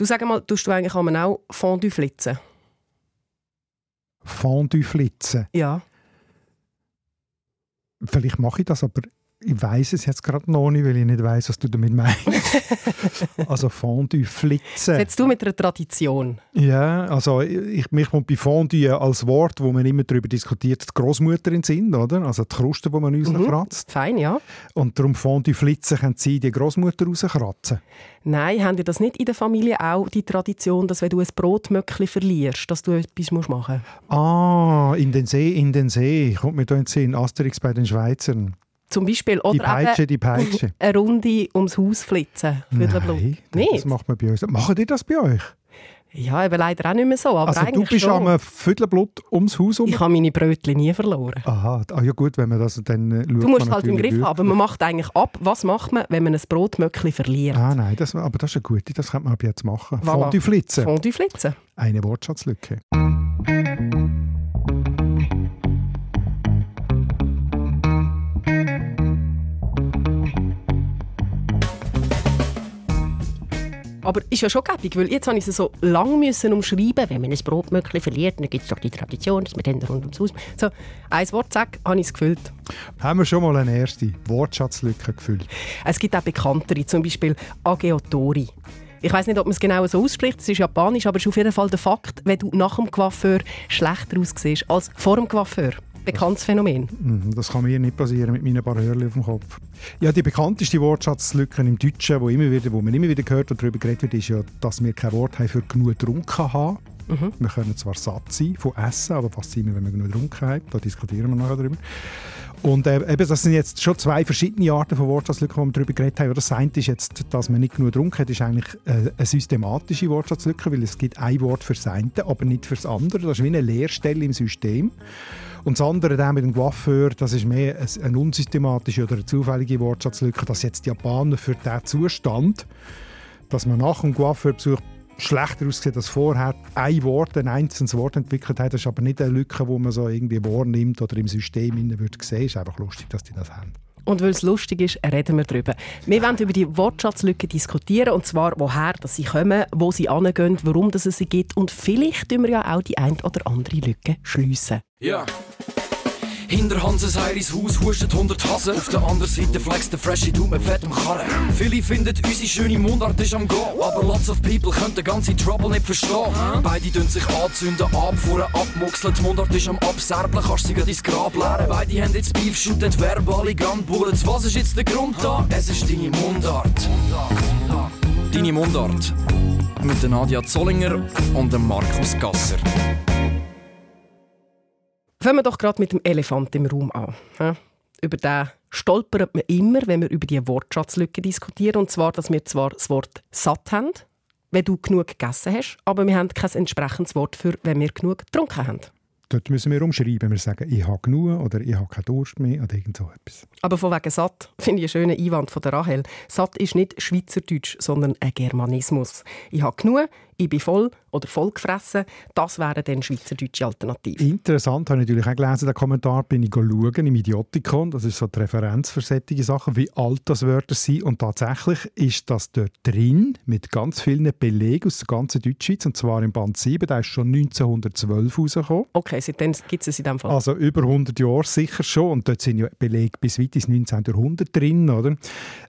Du sag mal, tust du eigentlich auch Fondue flitzen? Fondue flitzen? Ja. Vielleicht mache ich das, aber ich weiß es jetzt gerade noch nicht, weil ich nicht weiß, was du damit meinst. also Fondue flitzen. Setzt du mit einer Tradition? Ja, also ich, mich kommt bei Fondue als Wort, wo man immer darüber diskutiert, die Großmutter in Sinn, oder? Also die Kruste, die man rauskratzt. Mhm. Fein, ja. Und darum Fondue flitzen können sie die Großmutter rauskratzen. Nein, haben ihr das nicht in der Familie auch die Tradition, dass wenn du ein Brotmöckli verlierst, dass du etwas machen musst? Ah, in den See, in den See. Kommt mir da in den Sinn, Asterix bei den Schweizern. Zum Beispiel. Oder die Peitsche, die Peitsche. Eine Runde ums Haus flitzen. Nein, Nicht? das macht man bei uns. Machen die das bei euch? Ja, aber leider auch nicht mehr so. Aber also du bist schon. am Viertelblut ums Haus um? Ich habe meine Brötchen nie verloren. Aha, ah, ja gut, wenn man das dann äh, Du musst halt im Griff haben, man macht eigentlich ab, was macht man, wenn man ein Brotmöckchen verliert. Ah nein, das, aber das ist eine gute, das könnte man ab jetzt machen. Voilà. Fondue flitzen. Fondue flitzen. Eine Wortschatzlücke. Aber ist ja schon gäbig, weil jetzt habe ich es so lang müssen umschreiben, wenn man ein Brotmöckchen verliert, dann gibt es doch die Tradition, dass man dann rund ums Haus... So, ein Wort sagt, habe ich es gefüllt. Haben wir schon mal eine erste Wortschatzlücke gefüllt? Es gibt auch bekanntere, zum Beispiel Ageotori. Ich weiß nicht, ob man es genau so ausspricht, es ist japanisch, aber es ist auf jeden Fall der Fakt, wenn du nach dem Coiffeur schlechter aussiehst als vor dem Coiffeur bekanntes Phänomen. Mhm, das kann mir nicht passieren mit meinen paar Hörchen auf dem Kopf. Ja, die bekannteste Wortschatzlücke im Deutschen, wo, immer wieder, wo man immer wieder hört und darüber geredet wird, ist ja, dass wir kein Wort haben für genug getrunken haben. Mhm. Wir können zwar satt sein von Essen, aber was sind wir, wenn wir genug getrunken haben? Da diskutieren wir nachher darüber. Und äh, eben, das sind jetzt schon zwei verschiedene Arten von Wortschatzlücken, die wir darüber geredet haben. Das eine ist jetzt, dass man nicht genug getrunken hat, ist eigentlich äh, eine systematische Wortschatzlücke, weil es gibt ein Wort für das eine, aber nicht für das andere. Das ist wie eine Leerstelle im System. Und das andere der mit dem Coiffeur, das ist mehr eine unsystematische oder eine zufällige Wortschatzlücke, dass jetzt die Japaner für diesen Zustand, dass man nach dem Coiffeurbesuch schlechter aussieht als vorher, ein Wort, ein einzelnes Wort entwickelt hat. Das ist aber nicht eine Lücke, die man so irgendwie wahrnimmt oder im System würde sehen. Es ist einfach lustig, dass die das haben. Und weil es lustig ist, reden wir darüber. Wir wollen über die Wortschatzlücke diskutieren, und zwar woher dass sie kommen, wo sie angehen, warum es sie gibt und vielleicht tun wir ja auch die ein oder andere Lücke schliessen. Ja. Hinter Hanses Heiris Haus hustet 100 Hasen. Auf der anderen Seite flext der Freshie Du mit fettem Karren. Viele finden unsere schöne Mundart ist am Go. Aber lots of people können den ganzen Trouble nicht verstehen. Beide tun sich anzünden, abfuhren, abmuxeln. Die Mundart ist am Abserblen, kannst sie ins Grab leeren. Beide haben jetzt Beef, shooten verbale Gunbullets. Was ist jetzt der Grund da? Es ist deine Mundart. Deine Mundart. Mit Nadia Zollinger und Markus Gasser. Fangen wir doch gerade mit dem Elefant im Raum an. Ja? Über den stolpert man immer, wenn wir über die Wortschatzlücke diskutieren. Und zwar, dass wir zwar das Wort satt haben, wenn du genug gegessen hast, aber wir haben kein entsprechendes Wort für, wenn wir genug getrunken haben. Dort müssen wir umschreiben. Wir sagen, ich habe genug oder ich habe keinen Durst mehr oder irgend so etwas. Aber von wegen satt finde ich einen schönen Einwand von der Rahel. Satt ist nicht Schweizerdeutsch, sondern ein Germanismus. Ich habe genug, ich bin voll oder voll gefressen. Das wäre dann schweizerdeutsche Alternative. Interessant, habe ich natürlich auch gelesen, den Kommentar, bin ich schauen im Idiotikon, das ist so die Referenz für solche Sachen, wie alt das Wörter sind und tatsächlich ist das dort drin mit ganz vielen Belegen aus der ganzen Deutschschweiz und zwar im Band 7, der ist schon 1912 rausgekommen. Okay, seitdem gibt es es in dem Fall. Also über 100 Jahre sicher schon und dort sind ja Belege bis weit ins 19. Jahrhundert drin, oder?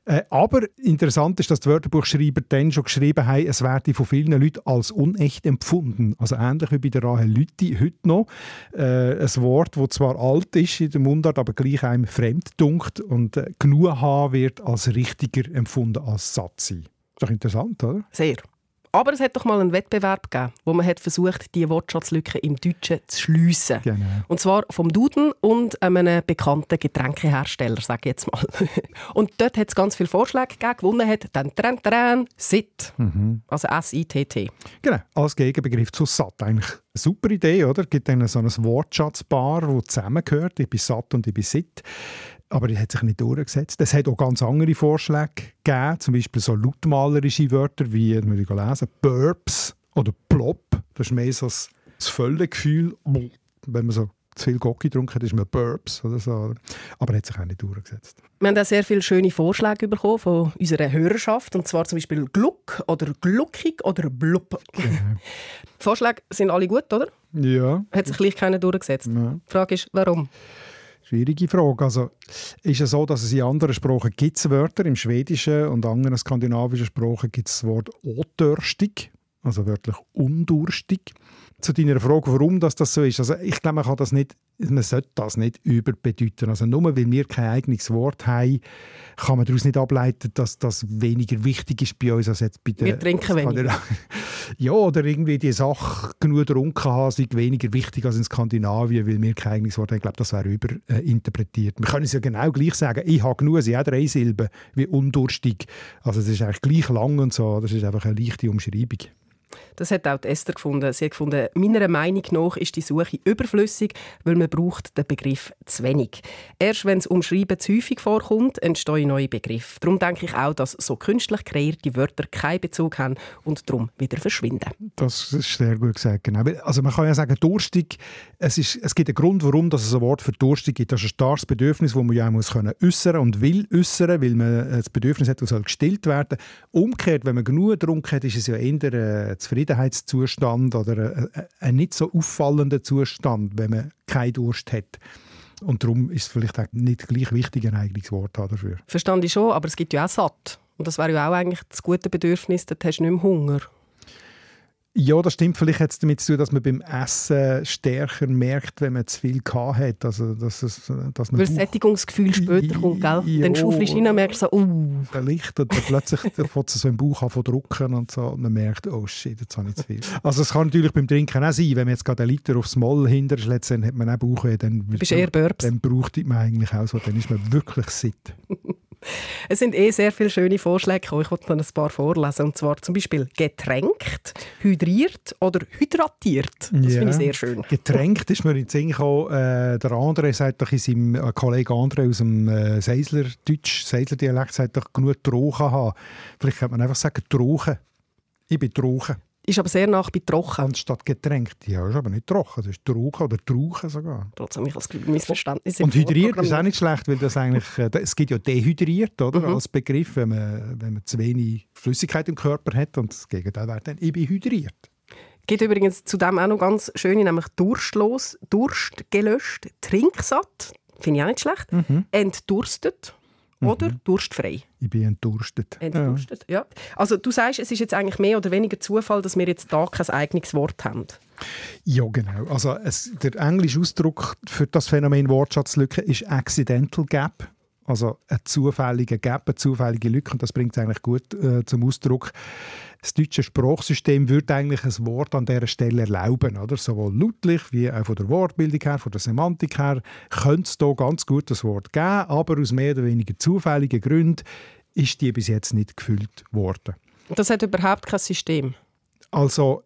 Äh, aber interessant ist, dass die Wörterbuchschreiber dann schon geschrieben haben, es werde von vielen Leuten als unecht empfunden. Also ähnlich wie bei der Rahel Lütti heute noch. Äh, ein Wort, das zwar alt ist in der Mundart, aber gleich einem fremd dunkt und äh, genug haben wird als richtiger empfunden als satt sein. Ist doch interessant, oder? Sehr. Aber es hat doch mal einen Wettbewerb gegeben, wo man hat versucht, die Wortschatzlücke im Deutschen zu schliessen. Genau. Und zwar vom Duden und einem bekannten Getränkehersteller, sage ich jetzt mal. Und dort hat es ganz viele Vorschläge gegeben. Gewonnen hat dann Tran Tran SIT, mhm. also S-I-T-T. Genau, als Gegenbegriff zu satt. Eigentlich eine super Idee, oder? Es gibt dann so ein Wortschatzpaar, das zusammengehört. Ich bin satt und ich bin sit. Aber das hat sich nicht durchgesetzt. Es hat auch ganz andere Vorschläge gegeben, zum Beispiel so lautmalerische Wörter wie, muss ich lesen, Burps oder Plop. Das ist mehr so das Völlegefühl, wenn man so zu viel Gocki getrunken hat, ist man Burps oder so. Aber er hat sich auch nicht durchgesetzt. Wir haben auch sehr viele schöne Vorschläge bekommen von unserer Hörerschaft. Und zwar zum Beispiel Gluck oder Gluckig oder Blub. Genau. Die Vorschläge sind alle gut, oder? Ja. Hat sich gleich keiner durchgesetzt. Ja. Die Frage ist, warum? Schwierige Frage. Also, ist es so, dass es in anderen Sprachen gibt Wörter, im Schwedischen und anderen skandinavischen Sprachen gibt es das Wort «otörstig», also wörtlich «undurstig» zu deiner Frage, warum das, das so ist. Also ich glaube, man kann das nicht, man sollte das nicht überbedeuten. Also nur weil wir kein eigenes Wort haben, kann man daraus nicht ableiten, dass das weniger wichtig ist bei uns als jetzt bei den... Wir trinken weniger. Ja, oder irgendwie die Sache genug getrunken haben, sei weniger wichtig als in Skandinavien, weil wir kein eigenes Wort haben. Ich glaube, das wäre überinterpretiert. Wir können es ja genau gleich sagen. Ich habe genug, sie hat drei Silben, wie undurstig. Also es ist eigentlich gleich lang und so. Das ist einfach eine leichte Umschreibung. Das hat auch Esther gefunden. Sie hat gefunden, meiner Meinung nach ist die Suche überflüssig, weil man braucht den Begriff zu wenig. Erst wenn es Umschreiben zu häufig vorkommt, entstehen neue Begriffe. Darum denke ich auch, dass so künstlich kreierte Wörter keinen Bezug haben und darum wieder verschwinden. Das ist sehr gut gesagt, genau. Also man kann ja sagen, durstig, es, ist, es gibt einen Grund, warum es ein Wort für durstig gibt. Das ist ein starkes Bedürfnis, das man ja auch muss und will äußern, weil man das Bedürfnis hat, das soll gestillt werden. Umgekehrt, wenn man genug getrunken hat, ist es ja eher äh, Zufriedenheitszustand oder ein, nicht so auffallender Zustand, wenn man keinen Durst hat. Und darum ist es vielleicht auch nicht gleich wichtig, ein eigenes Wort dafür. Verstand ich schon, aber es gibt ja auch satt. Und das wäre ja auch eigentlich das gute Bedürfnis, da hast du nicht mehr Hunger. Ja, das stimmt. Vielleicht hat es damit zu tun, dass man beim Essen stärker merkt, wenn man zu viel hat. Also, dass es, dass man Weil das Sättigungsgefühl später kommt, gell? Ja, Dann schaufelst du rein und merkst so, uh. Vielleicht. Und dann plötzlich fängt so im Bauch an zu drucken und so. Und man merkt, oh shit, jetzt habe ich zu viel. Also es kann natürlich beim Trinken auch sein, wenn man jetzt gerade einen Liter aufs Moll hinterschlägt, dann hat man auch Bauchweh. Dann, du bist eher Burps. Dann braucht man eigentlich auch so. Dann ist man wirklich satt. Es sind eh sehr viele schöne Vorschläge gekommen. Ich wollte noch ein paar vorlesen. Und zwar zum Beispiel getränkt, hydriert oder hydratiert. Das ja. finde ich sehr schön. Getränkt ist mir in den Sinn gekommen. Äh, der André sagt doch in seinem äh, Kollege André aus dem äh, Seisler Deutsch, Seisler Dialekt, sagt doch genug Trochen haben. Vielleicht könnte man einfach sagen Trochen. Ich bin Trochen. Ist aber sehr nach bei trocken. Anstatt getränkt. Ja, ist aber nicht trocken. Das ist Trauchen oder Trauchen sogar. Trotzdem, ich als Missverständnis. Und hydriert ist auch nicht schlecht, weil das eigentlich, äh, es gibt ja dehydriert, oder? Mhm. Als Begriff, wenn man, wenn man zu wenig Flüssigkeit im Körper hat. Und das Gegenteil wäre dann, ich bin hydriert. Gibt übrigens zudem auch noch ganz schöne, nämlich durstlos, Durst gelöscht, trinksatt, finde ich auch nicht schlecht, mhm. entdurstet oder mhm. durstfrei. Ich bin entdurstet. Entdurstet, ja. ja. Also du sagst, es ist jetzt eigentlich mehr oder weniger Zufall, dass wir jetzt da kein eigenes Wort haben. Ja, genau. Also es, der englische Ausdruck für das Phänomen Wortschatzlücke ist Accidental Gap. Also ein zufälliger Gap, eine zufällige Lücke. Und das bringt es eigentlich gut äh, zum Ausdruck das deutsche Sprachsystem würde eigentlich ein Wort an dieser Stelle erlauben. Oder? Sowohl lautlich wie auch von der Wortbildung her, von der Semantik her, könnte es hier ganz gut das Wort geben, aber aus mehr oder weniger zufälligen Gründen ist die bis jetzt nicht gefüllt worden. Das hat überhaupt kein System? Also,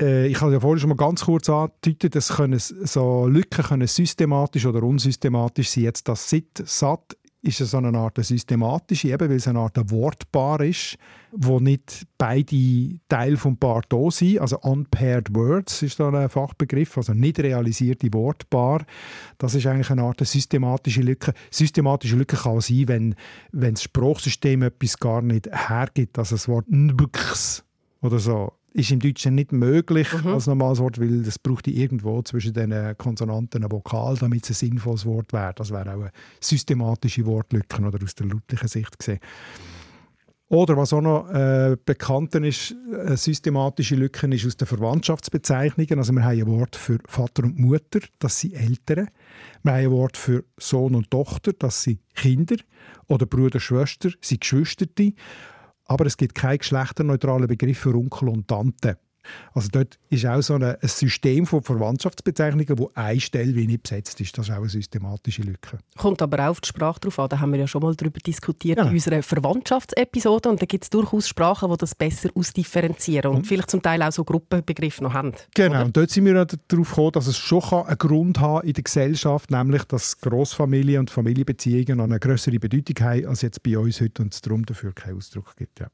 äh, ich habe ja vorhin schon mal ganz kurz angedeutet, dass können so Lücken können systematisch oder unsystematisch sein. Jetzt das Sit, Sat ist es so eine Art systematische, eben weil es eine Art Wortpaar ist, wo nicht beide Teile vom Paar da sind. Also unpaired words ist da ein Fachbegriff, also nicht realisierte Wortpaar. Das ist eigentlich eine Art systematische Lücke. Systematische Lücke kann sein, wenn, wenn das Sprachsystem etwas gar nicht hergibt, also das Wort «nbks» oder so ist im Deutschen nicht möglich mhm. als normales Wort, weil das braucht irgendwo zwischen den Konsonanten ein Vokal, damit es ein sinnvolles Wort wäre. Das wäre auch eine systematische Wortlücke oder aus der lautlichen Sicht gesehen. Oder was auch noch äh, bekannt ist, eine systematische Lücken ist aus den Verwandtschaftsbezeichnungen. Also wir haben ein Wort für Vater und Mutter, das sind Eltern. Wir haben ein Wort für Sohn und Tochter, das sind Kinder. Oder Bruder, Schwester, sind Geschwisterte. Aber es gibt keinen geschlechterneutralen Begriff für Onkel und Tante. Also dort ist auch so ein System von Verwandtschaftsbezeichnungen, wo eine Stelle wie nicht besetzt ist. Das ist auch eine systematische Lücke. Kommt aber auch auf die Sprache drauf an. Da haben wir ja schon mal darüber diskutiert ja. in unserer Verwandtschaftsepisode. Und da gibt es durchaus Sprachen, die das besser ausdifferenzieren und, und vielleicht zum Teil auch so Gruppenbegriffe noch haben. Genau. Oder? Und dort sind wir darauf gekommen, dass es schon einen Grund haben in der Gesellschaft, nämlich dass Großfamilien und Familienbeziehungen eine größere Bedeutung haben als jetzt bei uns heute und es darum dafür keinen Ausdruck gibt. Ja.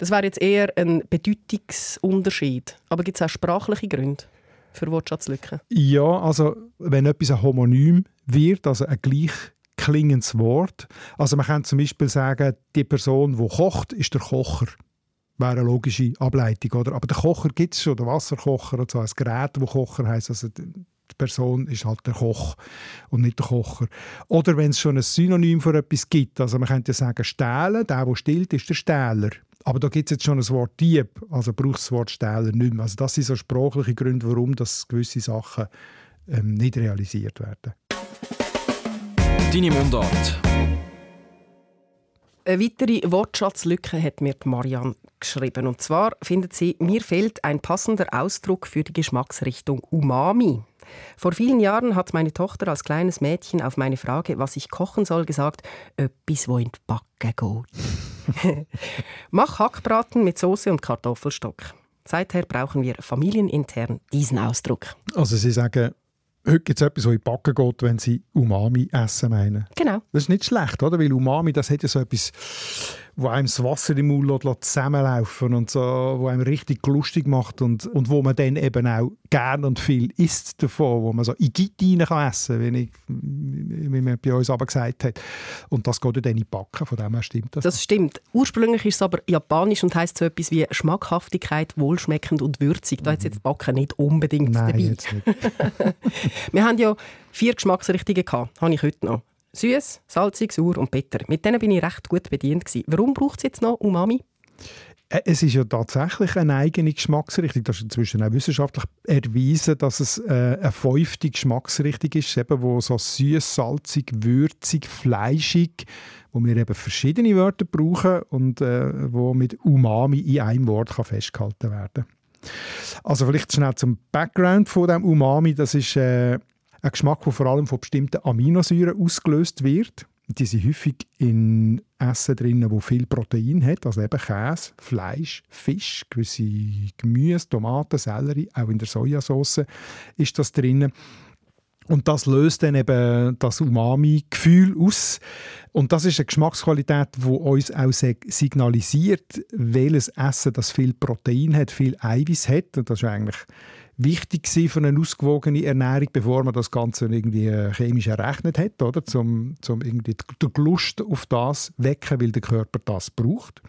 Das wäre jetzt eher ein Bedeutungsunterschied. Aber gibt es auch sprachliche Gründe? für Wortschatzlücken? Ja, also wenn etwas ein Homonym wird, also ein gleich klingendes Wort. Also man kann zum Beispiel sagen, die Person, die kocht, ist der Kocher. Wäre eine logische Ableitung, oder? Aber der Kocher gibt es schon, der Wasserkocher und so, ein Gerät, das Kocher heisst. Also Person ist halt der Koch und nicht der Kocher. Oder wenn es schon ein Synonym für etwas gibt, also man könnte ja sagen, stehlen, der, der stillt, ist der Stähler. Aber da gibt es jetzt schon ein Wort Dieb, also braucht das Wort Stähler nicht mehr. Also das sind so sprachliche Gründe, warum das gewisse Sachen ähm, nicht realisiert werden. Deine Mundart. Eine weitere Wortschatzlücke hat mir Marianne geschrieben. Und zwar findet sie, mir fehlt ein passender Ausdruck für die Geschmacksrichtung Umami. Vor vielen Jahren hat meine Tochter als kleines Mädchen auf meine Frage, was ich kochen soll, gesagt, etwas, wo in die Backe geht. Mach Hackbraten mit Soße und Kartoffelstock. Seither brauchen wir familienintern diesen Ausdruck. Also Sie sagen, heute gibt es etwas, was in die Backe geht, wenn Sie Umami essen meinen. Genau. Das ist nicht schlecht, oder? Weil Umami, das hat ja so etwas wo einem das Wasser im Mund lässt, zusammenlaufen und so, wo einem richtig lustig macht und, und wo man dann eben auch gern und viel isst davon, wo man so in Gitt rein kann essen wie, ich, wie man bei uns aber gesagt hat. Und das geht dann in die Backen, von dem her stimmt das. Das stimmt. Ursprünglich ist es aber japanisch und heisst so etwas wie Schmackhaftigkeit, wohlschmeckend und würzig. Da hat jetzt Backen nicht unbedingt Nein, dabei. Jetzt nicht. Wir haben ja vier Geschmacksrichtungen gehabt, habe ich heute noch. Süß, salzig, sauer und bitter. Mit denen bin ich recht gut bedient. Gewesen. Warum braucht es jetzt noch Umami? Äh, Es ist ja tatsächlich eine eigene Geschmacksrichtung. Das ist inzwischen auch wissenschaftlich erwiesen, dass es äh, eine fünfte Geschmacksrichtung ist, eben, wo so süß, salzig, würzig, fleischig, wo wir eben verschiedene Wörter brauchen und äh, wo mit Umami in einem Wort kann festgehalten werden. Also vielleicht schnell zum Background von dem Umami. Das ist äh, ein Geschmack, der vor allem von bestimmten Aminosäuren ausgelöst wird. Die sind häufig in Essen drin, wo viel Protein hat, also eben Käse, Fleisch, Fisch, gewisse Gemüse, Tomaten, Sellerie, auch in der Sojasauce ist das drin. Und das löst dann eben das Umami-Gefühl aus. Und das ist eine Geschmacksqualität, die uns auch signalisiert, welches Essen das viel Protein hat, viel Eiweiß hat. Und das ist eigentlich wichtig für eine ausgewogene Ernährung, bevor man das Ganze irgendwie äh, chemisch errechnet hat, oder? Zum, zum irgendwie die Lust auf das wecken, weil der Körper das braucht.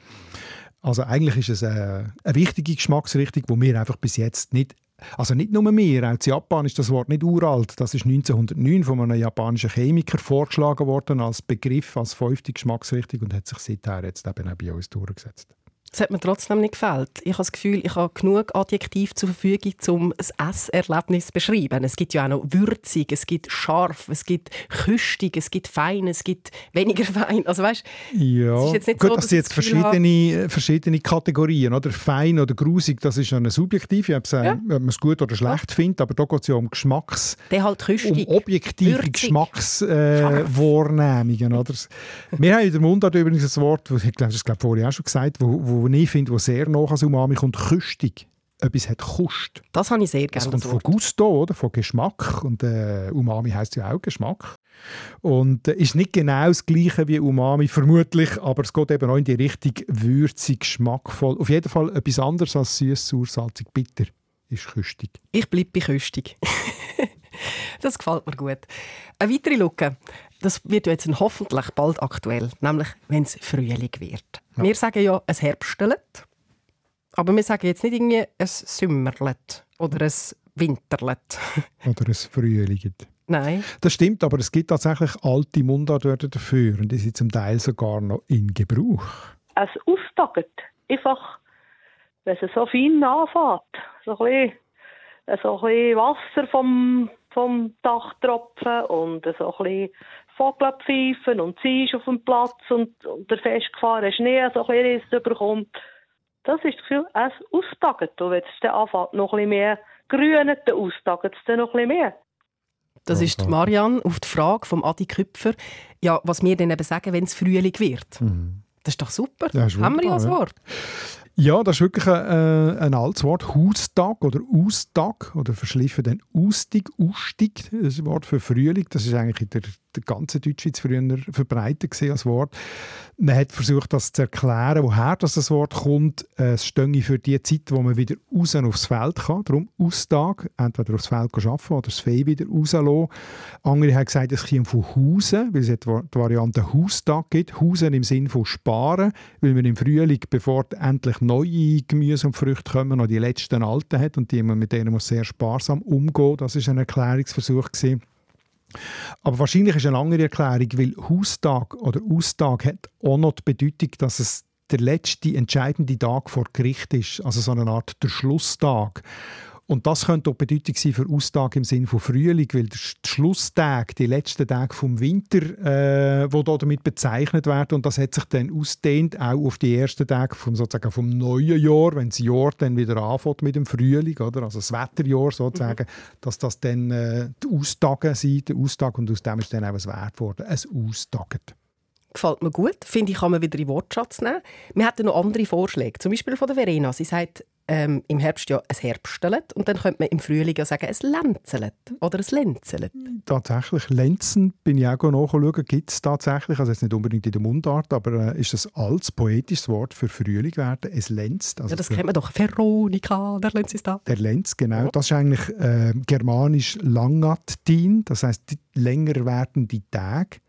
Also eigentlich ist es eine, eine wichtige Geschmacksrichtung, die wir einfach bis jetzt nicht also nicht nur mir, auch in Japan ist das Wort nicht uralt. Das ist 1909 von einem japanischen Chemiker vorgeschlagen worden als Begriff, als fünfte Geschmacksrichtung und hat sich seither jetzt eben auch bei uns durchgesetzt. Es hat mir trotzdem nicht gefällt. Ich habe das Gefühl, ich habe genug Adjektiv zur Verfügung, um ein Esserlebnis zu beschreiben. Es gibt ja auch noch würzig, es gibt scharf, es gibt küstig, es gibt fein, es gibt weniger fein. Also weißt, ja, es ist jetzt nicht gut, so, das dass sind ich jetzt das Gefühl verschiedene, verschiedene Kategorien. Oder? Fein oder grusig, das ist eine subjektive, ob Ja. man es gut oder schlecht findet, aber da geht es ja um Geschmacks... Der halt küstig. um objektive Geschmackswahrnehmungen. Oder? Wir haben in der Mundart übrigens ein Wort, das ich glaube, das glaube vorhin auch schon gesagt, wo, wo ich finde, wo sehr nah an Umami kommt, küstig. Etwas hat Kust. Das habe ich sehr Das gerne. kommt das von. Gusto, oder? von Geschmack. Und äh, Umami heißt ja auch Geschmack. Und äh, ist nicht genau das Gleiche wie Umami, vermutlich, aber es geht eben auch in die Richtung würzig, geschmackvoll. Auf jeden Fall etwas anderes als süß, sauer, salzig, bitter ist küstig. Ich bleibe bei küstig. das gefällt mir gut. Eine weitere Lücke. Das wird ja jetzt hoffentlich bald aktuell, nämlich wenn es Frühling wird. Wir sagen ja ein Herbstlet, aber wir sagen jetzt nicht irgendwie ein Sommerlet oder ein Winterlet. Oder ein Frühling. Nein. Das stimmt, aber es gibt tatsächlich alte Mundartwörter dafür und die sind zum Teil sogar noch in Gebrauch. es austaget. Einfach, wenn es so fein anfängt. So ein bisschen, so ein bisschen Wasser vom, vom Dach tropfen und so ein bisschen Vogel pfeifen und sie ist auf dem Platz und, und der festgefahrene Schnee so ein bisschen überkommt. Das ist das Gefühl, es austaget. Und wenn es dann anfängt, noch ein bisschen mehr grünen, dann austaget es dann noch ein bisschen mehr. Das ist. Marianne auf die Frage vom Adi Küpfer. Ja, was wir dann eben sagen, wenn es Frühling wird. Das ist doch super. Ja, ist Haben wir ja ja. Wort. Ja, das ist wirklich ein, äh, ein altes Wort. Haustag oder Austag oder verschliffen dann Austig, Austig, das Wort für Frühling. Das ist eigentlich in der, der ganzen Deutschschweiz früher verbreitet als Wort. Man hat versucht, das zu erklären, woher das, Wort kommt. Äh, es stehe für die Zeit, wo man wieder raus aufs Feld kann. Darum Austag, entweder aufs Feld arbeiten oder das Fee wieder rauslassen. Andere haben gesagt, es kommt von Hausen, weil es die Variante Haustag gibt. Hausen im Sinne von sparen, weil man im Frühling, bevor endlich neue Gemüse und Früchte kommen, noch die letzten alten hat und die man mit denen muss sehr sparsam umgehen. Das ist ein Erklärungsversuch gewesen. Aber wahrscheinlich ist eine andere Erklärung, weil Haustag oder Austag hat auch noch die Bedeutung, dass es der letzte entscheidende Tag vor Gericht ist, also so eine Art der Schlusstag. Und das könnte auch Bedeutung sein für Austag im Sinne von Frühling, weil der Schlusstag, die letzten Tage vom Winter, äh, wo damit bezeichnet werden, und das hat sich dann ausdehnt auch auf die ersten Tage vom, sozusagen vom neuen Jahr, wenn das Jahr dann wieder anfängt mit dem Frühling, oder? also das Wetterjahr sozusagen, mhm. dass das dann äh, die Austage sind, der Austag, und aus dem ist dann auch ein Wert geworden, ein Austagen. Gefällt mir gut. Finde ich, kann man wieder in den Wortschatz nehmen. Wir hatten noch andere Vorschläge. Zum Beispiel von der Verena. Sie sagt, ähm, im Herbst ja ein Herbstelt und dann könnte man im Frühling ja sagen, ein Lenzelt oder ein Lenzelt. Tatsächlich, Lenzen, bin ich auch nachschauen, gibt es tatsächlich, also jetzt nicht unbedingt in der Mundart, aber äh, ist das als poetisches Wort für Frühling werden, es lenzt. Also ja, das kennt man doch, Veronika, der Lenz ist da. Der Lenz, genau. Das ist eigentlich äh, germanisch Langatin, das heißt länger werden die Tage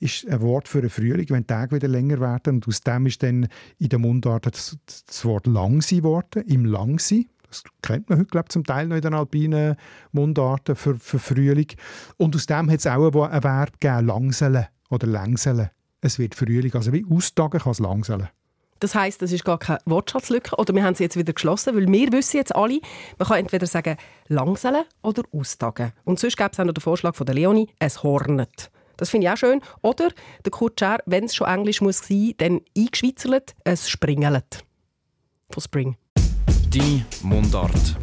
ist ein Wort für den Frühling, wenn die Tage wieder länger werden. Und aus dem ist dann in der Mundart das, das Wort Langsi geworden, im Langsi. Das kennt man heute, glaube ich, zum Teil noch in den alpinen Mundarten für, für Frühling. Und aus dem hat es auch ein, Verb gegeben, langseln oder längseln. Es wird Frühling, also wie austagen kann es langseln. Das heißt, das ist gar keine Wortschatzlücke oder wir haben sie jetzt wieder geschlossen, weil wir wissen jetzt alle, man kann entweder sagen langseln oder austagen. Und sonst gäbe es auch noch den Vorschlag von der Leonie, es hornet. Das finde ich auch schön. Oder der Kurt wenn es schon Englisch muss sein, dann eingeschweizert, es springelt. Von Spring. Die Mundart.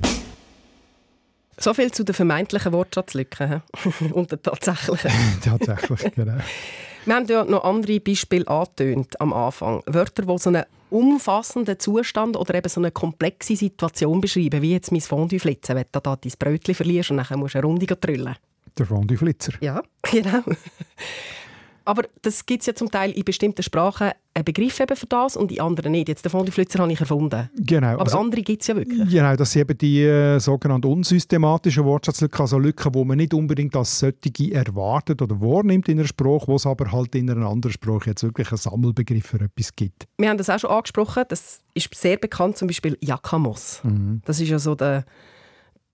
So viel zu den vermeintlichen Wortschatzlücken und den tatsächlichen. Tatsächlich, genau. Wir haben ja noch andere Beispiele angetönt am Anfang. Wörter, die so einen umfassenden Zustand oder eben so eine komplexe Situation beschreiben, wie jetzt mein Fondue flitzen, wenn du da dein Brötchen verlierst und dann musst du eine Runde trüllen. Der Fondue Flitzer. Ja, genau. Aber das gibt es ja zum Teil in bestimmten Sprachen einen Begriff eben für das und in anderen nicht. Jetzt den Fondue Flitzer habe ich erfunden. Genau. Aber also, andere gibt es ja wirklich. Genau, das sind eben die äh, sogenannten unsystematischen Wortschatzlücken, also Lücken, die man nicht unbedingt als solche erwartet oder wahrnimmt in einer Sprache, wo es aber halt in einer anderen Sprache jetzt wirklich einen Sammelbegriff für etwas gibt. Wir haben das auch schon angesprochen, das ist sehr bekannt, zum Beispiel Jakamos. Mhm. Das ist ja so der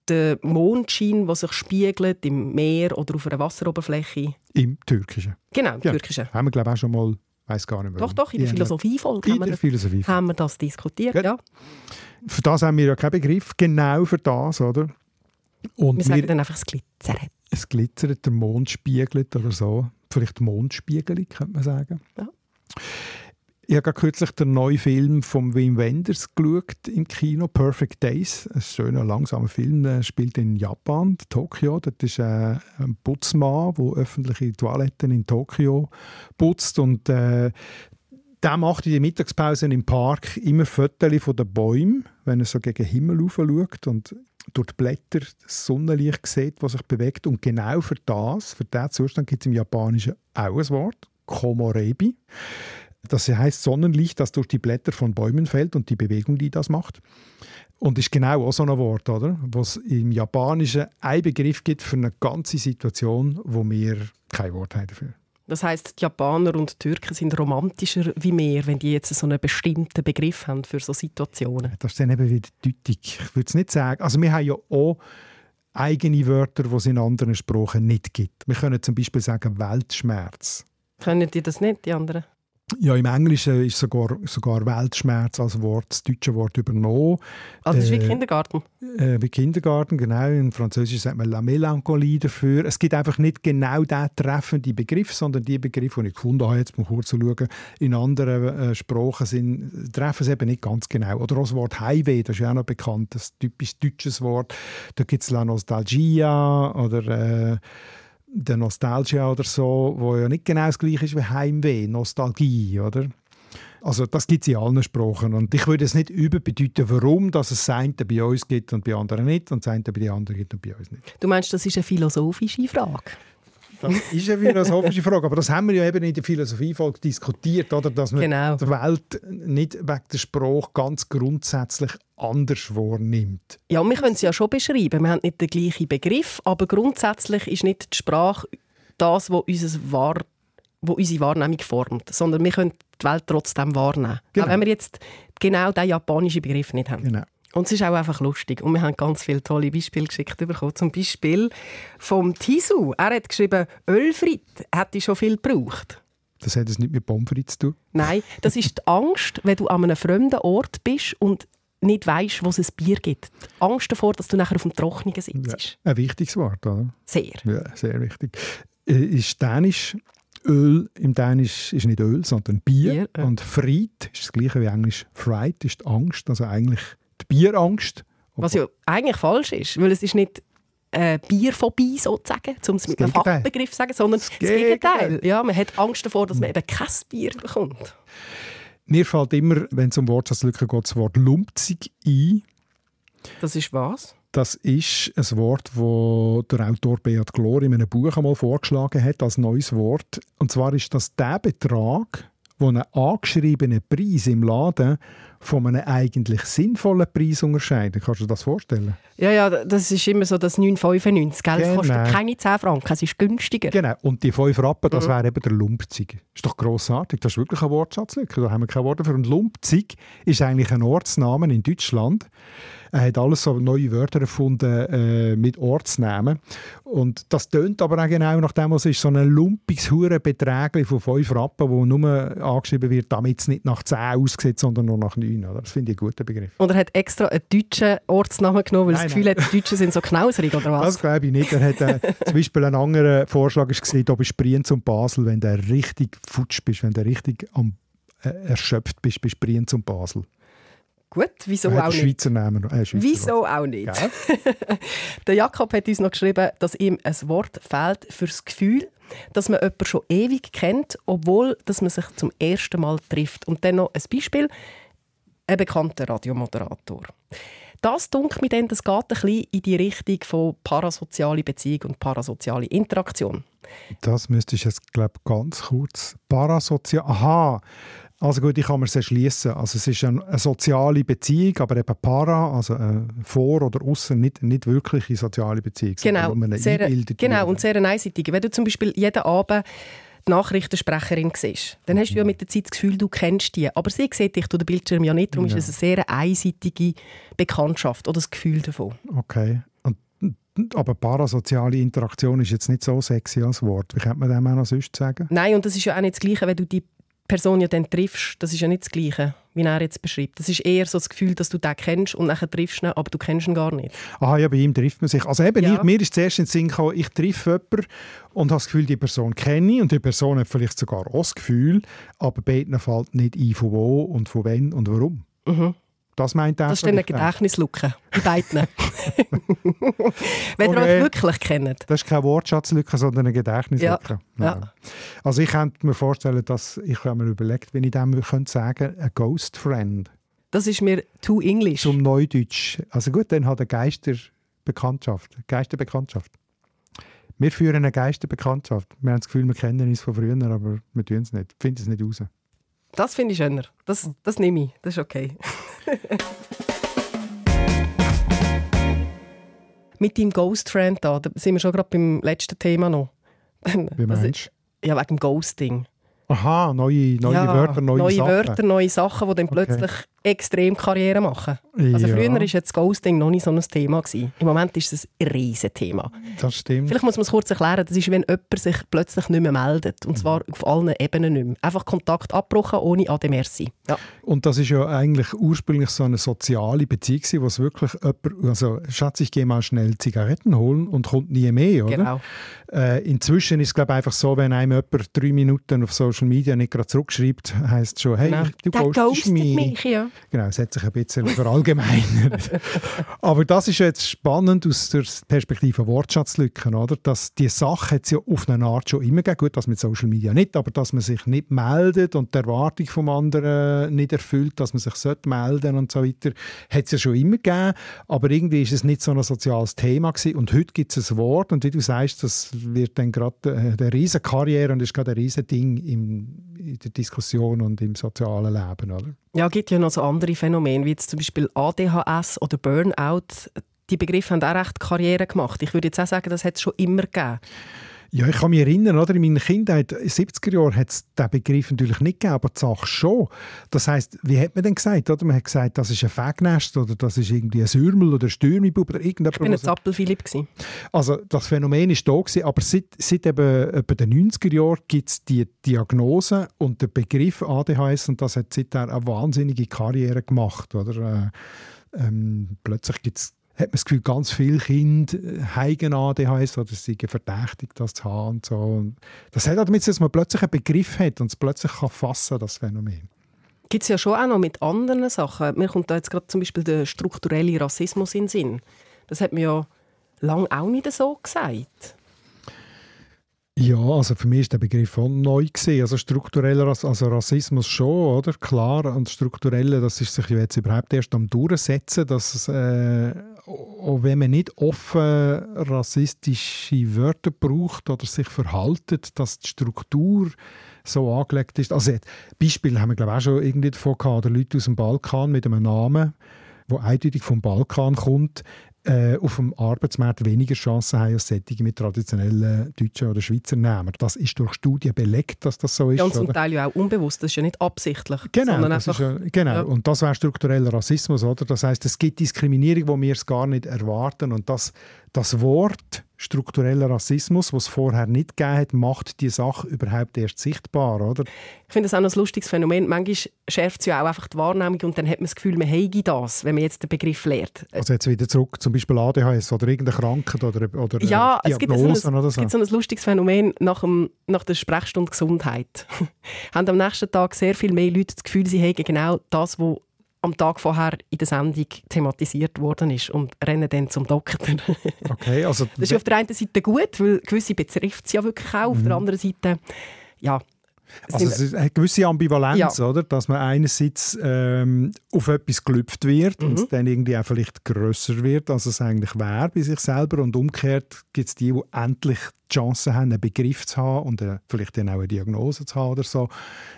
der Mondschein, der sich spiegelt im Meer oder auf einer Wasseroberfläche. Im Türkischen. Genau, im ja. Türkischen. Haben wir, glaube ich, auch schon mal, weiß gar nicht mehr. Doch, doch, in der Philosophiefolge haben, Philosophie haben wir das diskutiert, ja. ja. Für das haben wir ja keinen Begriff, genau für das, oder? Und wir sagen wir, dann einfach, es glitzert. Es glitzert, der Mond spiegelt oder so. Vielleicht Mondspiegelung, könnte man sagen. Ja. Ich habe kürzlich den neuen Film von Wim Wenders geschaut im Kino, Perfect Days. Ein schöner, langsamer Film, der spielt in Japan, Tokio. Das ist äh, ein Putzmann, der öffentliche Toiletten in Tokio putzt. Und äh, der macht in den Mittagspausen im Park immer Fotos von den Bäumen, wenn er so gegen den Himmel schaut und durch die Blätter das Sonnenlicht sieht, das sich bewegt. Und genau für das, für diesen Zustand gibt es im Japanischen auch ein Wort, Komorebi. Das heißt Sonnenlicht, das durch die Blätter von Bäumen fällt und die Bewegung, die das macht. Und ist genau auch so ein Wort, oder? Was im Japanischen ein Begriff gibt für eine ganze Situation, wo wir kein Wort haben dafür. Das heißt, die Japaner und die Türken sind romantischer wie wir, wenn die jetzt so einen bestimmten Begriff haben für so Situationen. Das ist dann eben wieder deutlich. Ich würde es nicht sagen. Also wir haben ja auch eigene Wörter, die es in anderen Sprachen nicht gibt. Wir können zum Beispiel sagen Weltschmerz. Können die das nicht, die anderen? Ja, im Englischen ist sogar, sogar Weltschmerz als Wort, das deutsche Wort übernommen. Also es ist wie äh, Kindergarten? Äh, wie Kindergarten, genau. In Französisch sagt man La Melancholie dafür. Es gibt einfach nicht genau den treffenden Begriff, sondern die Begriffe, die ich gefunden habe, jetzt mal kurz zu schauen, in anderen äh, Sprachen sind, treffen es eben nicht ganz genau. Oder auch das Wort Highway, das ist ja auch noch bekannt, das typisch deutsches Wort. Da gibt es La Nostalgia oder... Äh, der Nostalgia oder so, wo ja nicht genau das gleiche ist wie Heimweh, Nostalgie, oder? Also das gibt es in allen Sprachen. Und ich würde es nicht überbedeuten, warum dass es das eine bei uns gibt und bei anderen nicht und das eine bei den anderen gibt und bei uns nicht. Du meinst, das ist eine philosophische Frage? Das ist eine philosophische Frage, aber das haben wir ja eben in der Philosophiefolge diskutiert, oder? dass man Genau. die Welt nicht wegen der Sprache ganz grundsätzlich anders wahrnimmt. Ja, wir können es ja schon beschreiben. Wir haben nicht den gleichen Begriff, aber grundsätzlich ist nicht die Sprache das, was unser Wahr wo unsere Wahrnehmung formt, sondern wir können die Welt trotzdem wahrnehmen. Genau. Auch wenn wir jetzt genau diesen japanischen Begriff nicht haben. Genau. Und es ist auch einfach lustig. Und wir haben ganz viele tolle Beispiele geschickt bekommen. Zum Beispiel vom Tisu. Er hat geschrieben, Ölfrit hätte schon viel gebraucht. Das hat es nicht mit Pommes frites zu tun. Nein, das ist die Angst, wenn du an einem fremden Ort bist und nicht weißt, wo es ein Bier gibt. Die Angst davor, dass du nachher auf dem Trockenen sitzt. Ja, ein wichtiges Wort, oder? Sehr. Ja, sehr wichtig. Äh, Ist Dänisch Öl im Dänisch ist nicht Öl, sondern Bier. Bier, ja. Und Fried ist das gleiche wie Englisch Fright, ist die Angst, also eigentlich die Bierangst. Was ja eigentlich falsch ist, weil es ist nicht äh, Bierphobie sozusagen, um es mit einem. Fachbegriff zu sagen, sondern das, Gegenteil. Gegenteil. Ja, man hat Angst davor, dass man eben kein Bier bekommt. Mir fällt immer, wenn es um Wortschatzlücken geht, das Wort lumpzig ein. Das ist was? Das ist ein Wort, das der Autor Beat Glor in einem Buch einmal vorgeschlagen hat als neues Wort. Und zwar ist das der Betrag, wo einen angeschriebenen Preis im Laden von einem eigentlich sinnvollen Preis unterscheidet. Kannst du dir das vorstellen? Ja, ja, das ist immer so das 9,95. Gell? Es kostet Genau. keine 10 Franken, es ist günstiger. Genau. Und die 5 Rappen, Mhm. das wäre eben der Lumpzig. Ist doch grossartig. Das ist wirklich ein Wortschatzlücke. Da haben wir keine Worte für. Und Lumpzig ist eigentlich ein Ortsname in Deutschland. Er hat alles so neue Wörter erfunden äh, mit Ortsnamen. Und das tönt aber auch genau nach dem, was ist. So ein lumpiges Hurenbeträgli von 5 Rappen, wo nur angeschrieben wird, damit es nicht nach 10 aussieht, sondern nur nach 9. Oder? Das finde ich einen guten Begriff. Und er hat extra einen deutschen Ortsnamen genommen, weil Nein, das Gefühl hat, die Deutschen sind so knauserig, oder was? Das glaube ich nicht. Er hat äh, zum Beispiel einen anderen Vorschlag gesehen, da bist Brienz und Basel, wenn du richtig futsch bist, wenn du richtig am, äh, erschöpft bist, bist Brienz und Basel. Gut, wieso Er hat auch nicht? Schweizer Namen. Äh, Wieso auch nicht? Der Jakob hat uns noch geschrieben, dass ihm ein Wort fehlt fürs Gefühl, dass man jemanden schon ewig kennt, obwohl dass man sich zum ersten Mal trifft. Und dann noch ein Beispiel, ein bekannter Radiomoderator. Das dunkelt mir dann, das geht ein bisschen in die Richtung von parasoziale Beziehung und parasoziale Interaktion. Das müsste ich jetzt, glaube ganz kurz. Parasozial. Aha. Also gut, ich kann mir es erschließen. Also es ist eine, eine soziale Beziehung, aber eben para, also äh, vor oder außen, nicht, nicht wirkliche soziale Beziehung. Genau, eine sehr, genau wird. und sehr einseitig. Wenn du zum Beispiel jeden Abend die Nachrichtensprecherin siehst, dann hast du ja mit der Zeit das Gefühl, du kennst die. Aber sie sieht dich durch den Bildschirm ja nicht. Darum Ja. ist es eine sehr einseitige Bekanntschaft oder das Gefühl davon. Okay. Und, aber parasoziale Interaktion ist jetzt nicht so sexy als Wort. Wie könnte man dem auch noch sonst sagen? Nein, und das ist ja auch nicht das Gleiche, wenn du die Person ja dann triffst. Das ist ja nicht das Gleiche, wie er jetzt beschreibt. Das ist eher so das Gefühl, dass du den kennst und nachher triffst du ihn, aber du kennst ihn gar nicht. Aha, ja, bei ihm trifft man sich. Also eben, Ja. ich, mir ist zuerst in den Sinn gekommen, ich treffe jemanden und habe das Gefühl, die Person kenne ich und die Person hat vielleicht sogar auch das Gefühl, aber beiden fällt nicht ein, von wo und von wann und warum. Mhm. Das meint er. Das ist eine. Gedächtnislücke. Bei beiden. wenn ihr euch wirklich kennt. Das ist keine Wortschatzlücke, sondern eine Gedächtnislücke. Ja, ja. Also ich könnte mir vorstellen, dass ich habe mir überlegt, wenn ich dem könnte sagen, ein Ghost Friend Das ist mir too English. zum Neudeutsch. Also gut, dann hat eine Geisterbekanntschaft. Geisterbekanntschaft. Wir führen eine Geisterbekanntschaft. Wir haben das Gefühl, wir kennen uns von früher, aber wir tun es nicht. Finden es nicht raus. Das finde ich schöner. Das, das nehme ich. Das ist okay. Mit deinem Ghost Friend da, da sind wir schon gerade beim letzten Thema noch. Wie meinst Ja, wegen dem Ghosting. du? Aha, neue, neue ja, Wörter, neue, neue Sachen. Wörter, neue Sachen, die dann Okay. plötzlich extrem Karriere machen. Also ja, früher war jetzt Ghosting noch nicht so ein Thema. Gewesen. Im Moment ist es ein Riesenthema. Das stimmt. Vielleicht muss man es kurz erklären. Das ist, wenn jemand sich plötzlich nicht mehr meldet. Und zwar auf allen Ebenen nicht mehr. Einfach Kontakt abbrochen, ohne Ade Merci. Ja. Und das ist ja eigentlich ursprünglich so eine soziale Beziehung, wo es wirklich jemand, also Schatz, ich gehe mal schnell Zigaretten holen und kommt nie mehr, oder? Genau. Äh, inzwischen ist es glaube ich, einfach so, wenn einem jemand drei Minuten auf Social Media nicht gerade zurückschreibt, heisst es schon, hey, Genau. du ghostest mich. mich, ja. Genau, es hat sich ein bisschen verallgemeinert. Aber das ist jetzt spannend aus der Perspektive Wortschatzlücken, oder? Dass die Sache hat es ja auf eine Art schon immer gegeben. Gut, das mit Social Media nicht, aber dass man sich nicht meldet und die Erwartung vom anderen nicht erfüllt, dass man sich sollte melden und so weiter, hat es ja schon immer gegeben. Aber irgendwie ist es nicht so ein soziales Thema gewesen. Und heute gibt es ein Wort und wie du sagst, das wird dann gerade äh, eine riesige Karriere und ist gerade ein riesen Ding im, in der Diskussion und im sozialen Leben, oder? Ja, es gibt ja noch so andere Phänomene, wie jetzt zum Beispiel ADHS oder Burnout. Die Begriffe haben auch recht Karriere gemacht. Ich würde jetzt auch sagen, das hat es schon immer gegeben. Ja, ich kann mich erinnern, oder? in meiner Kindheit, in den 70er Jahren, hat es diesen Begriff natürlich nicht gegeben, aber die Sache schon. Das heisst, wie hat man denn gesagt? Oder? Man hat gesagt, das ist ein Fegnest oder das ist irgendwie ein Sürmel oder ein Stürmibub oder irgendetwas. Ich bin ein Zappelphilipp. Also das Phänomen ist da gewesen, aber seit, seit eben, eben den 90er Jahren gibt es die Diagnose und der Begriff ADHS und das hat seither eine wahnsinnige Karriere gemacht. Oder? Äh, ähm, plötzlich gibt es hat man das Gefühl, ganz viele Kinder äh, haben ADHS oder sind verdächtig, das zu haben. Und so. Das hat damit, dass man plötzlich einen Begriff hat und es plötzlich kann fassen das Phänomen. Gibt es ja schon auch noch mit anderen Sachen. Mir kommt da jetzt gerade zum Beispiel der strukturelle Rassismus in den Sinn. Das hat man ja lange auch nicht so gesagt. Ja, also für mich ist der Begriff auch neu gewesen. Also struktureller also Rassismus schon, oder? Klar, und strukturelle, das ist sich jetzt überhaupt erst am durchsetzen, dass äh, auch wenn man nicht offen rassistische Wörter braucht oder sich verhaltet, dass die Struktur so angelegt ist. Also Beispiel haben wir glaube ich auch schon irgendwie davon gehabt, Leute aus dem Balkan mit einem Namen, der eindeutig vom Balkan kommt, äh, auf dem Arbeitsmarkt weniger Chancen haben als solche mit traditionellen deutschen oder Schweizer Namen. Das ist durch Studien belegt, dass das so ist. Ja, und zum oder? Teil ja auch unbewusst, das ist ja nicht absichtlich. Genau, das einfach, ja, genau. Ja. und das wäre struktureller Rassismus. Oder? Das heißt, es gibt Diskriminierung, wo wir es gar nicht erwarten und das, das Wort struktureller Rassismus, was es vorher nicht gegeben hat, macht die Sache überhaupt erst sichtbar, oder? Ich finde das auch ein lustiges Phänomen. Manchmal schärft es ja auch einfach die Wahrnehmung und dann hat man das Gefühl, man hätte das, wenn man jetzt den Begriff lehrt. Also jetzt wieder zurück, zum Beispiel ADHS oder irgendeine Krankheit oder, oder ja, äh, es gibt so ein, oder so. Es gibt so ein lustiges Phänomen nach, dem, nach der Sprechstunde Gesundheit. haben am nächsten Tag sehr viel mehr Leute das Gefühl, sie hätten genau das, was am Tag vorher in der Sendung thematisiert worden ist und rennen dann zum Doktor. Okay, also das ist auf der einen Seite gut, weil gewisse betrifft es ja wirklich auch. Mhm. Auf der mhm. anderen Seite, ja. Also es ist eine gewisse Ambivalenz, ja. oder? dass man einerseits ähm, auf etwas gelüpft wird mhm. und dann irgendwie auch vielleicht grösser wird, als es eigentlich wäre bei sich selber und umgekehrt gibt es die, die endlich die Chance haben, einen Begriff zu haben und äh, vielleicht dann auch eine Diagnose zu haben oder so,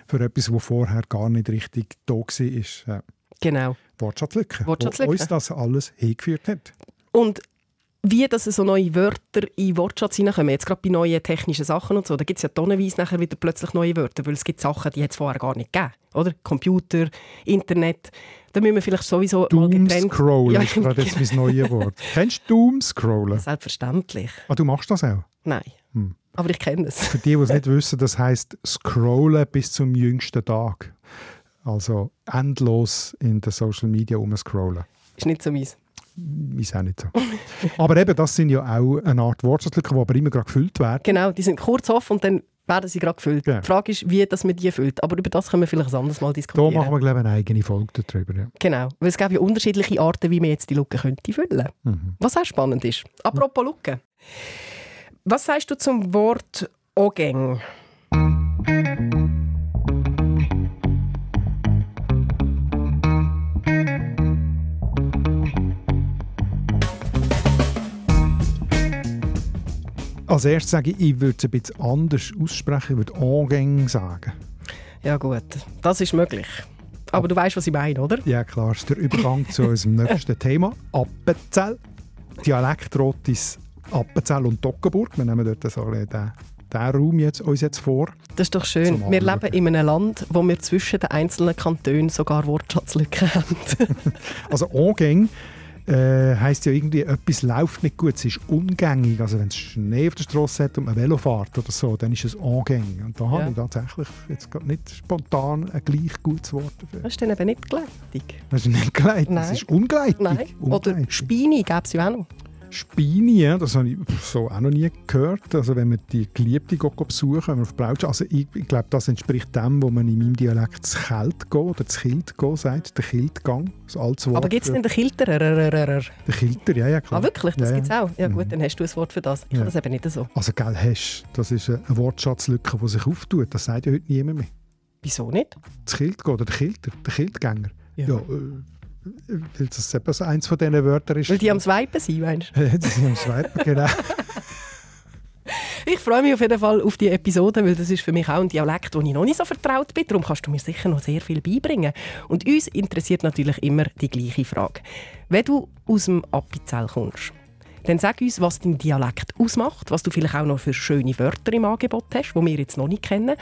für etwas, was vorher gar nicht richtig da war. Ja. Genau. Wortschatzlücke, Wortschatzlücke. Wo uns das alles hingeführt hat. Und wie dass so neue Wörter in Wortschatz hineinkommen, jetzt gerade bei neuen technischen Sachen und so, da gibt es ja tonnenweise nachher wieder plötzlich neue Wörter, weil es gibt Sachen, die es vorher gar nicht gegeben, oder? Computer, Internet, da müssen wir vielleicht sowieso Doom mal getrennt... Scrollen ja, ist gerade jetzt mein neues Wort. Kennst du Doomscrollen? Selbstverständlich. Ah, du machst das auch? Nein. Hm. Aber ich kenne es. Für die, die es nicht wissen, das heisst Scrollen bis zum jüngsten Tag. Also endlos in den Social Media umscrollen. Ist nicht so meins. Ist auch nicht so. aber eben, das sind ja auch eine Art Wortschatslücken, die aber immer gerade gefüllt werden. Genau, die sind kurz offen und dann werden sie gerade gefüllt. Ja. Die Frage ist, wie das man die füllt. Aber über das können wir vielleicht ein anderes Mal diskutieren. Da machen wir, glaube ich, eine eigene Folge darüber. Ja. Genau, weil es gibt ja unterschiedliche Arten, wie man jetzt die Lücke könnte füllen mhm. Was auch spannend ist. Apropos Lücke. Was sagst du zum Wort «Ogeng»? Als erstes sage ich, ich würde es ein bisschen anders aussprechen, ich würde «Angäng» sagen. Ja gut, das ist möglich. Aber du weißt, was ich meine, oder? Ja klar, ist der Übergang zu unserem nächsten Thema. Appenzell. Dialektrotis Appenzell und Toggenburg. Wir nehmen dort so den, den Raum jetzt, uns jetzt vor. Das ist doch schön. Wir leben in einem Land, wo wir zwischen den einzelnen Kantonen sogar Wortschatzlücken haben. also Angäng äh, heisst ja irgendwie, etwas läuft nicht gut, es ist ungängig. Also wenn es Schnee auf der Straße hat und man Velo fährt oder so, dann ist es ungängig. Und da ja. habe ich tatsächlich jetzt nicht spontan ein gleich gutes Wort dafür. Das ist dann eben nicht gleitig. Das ist nicht gleitig, das ist ungleitig. Nein. Oder Spini gäbe es ja auch noch. Spini, das habe ich so auch noch nie gehört. Also wenn man die Geliebte besuchen, wenn man auf Blautsch, also ich, ich glaube, das entspricht dem, wo man in meinem Dialekt das Kelt gehen oder das Kilt gehen sagt, der Kiltgang, das altes Wort. Aber gibt es denn den Kilterer? Der Kilter, ja, ja, klar. Ah, wirklich? Das ja, gibt es auch? Ja gut, dann hast du ein Wort für das. Ich ja. habe das eben nicht so. Also, gell, hast, das ist eine Wortschatzlücke, die sich auftut. Das sagt ja heute niemand mehr. Wieso nicht? Das Kilt oder der Kilter, der Kiltgänger. Ja, ja äh, das eben so eins von diesen Wörtern ist. Weil die am Swipen sind, meinst du? die sind am Swipen, genau. Ich freue mich auf jeden Fall auf die Episode, weil das ist für mich auch ein Dialekt, wo ich noch nicht so vertraut bin. Darum kannst du mir sicher noch sehr viel beibringen. Und uns interessiert natürlich immer die gleiche Frage. Wenn du aus dem Appenzell kommst, dann sag uns, was dein Dialekt ausmacht, was du vielleicht auch noch für schöne Wörter im Angebot hast, die wir jetzt noch nicht kennen.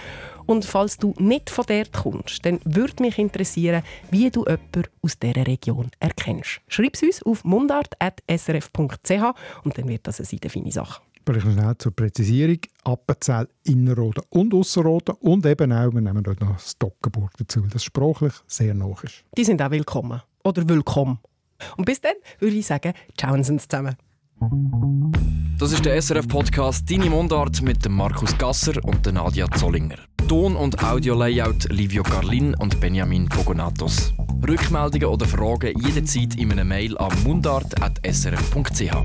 Und falls du nicht von dort kommst, dann würde mich interessieren, wie du jemanden aus dieser Region erkennst. Schreib es uns auf mundart.srf.ch und dann wird das eine feine Sache. Vielleicht noch schnell zur Präzisierung. Appenzell, Innerrhoden und Ausserrhoden und eben auch, wir nehmen dort noch Stockenburg dazu, weil das sprachlich sehr nah ist. Die sind auch willkommen. Oder willkommen. Und bis dann würde ich sagen, ciao zusammen. Das ist der SRF-Podcast «Deine Mundart» mit Markus Gasser und Nadia Zollinger. Ton- und Audio-Layout Livio Carlin und Benjamin Pogonatos. Rückmeldungen oder Fragen jederzeit in einer Mail an mundart.srf.ch.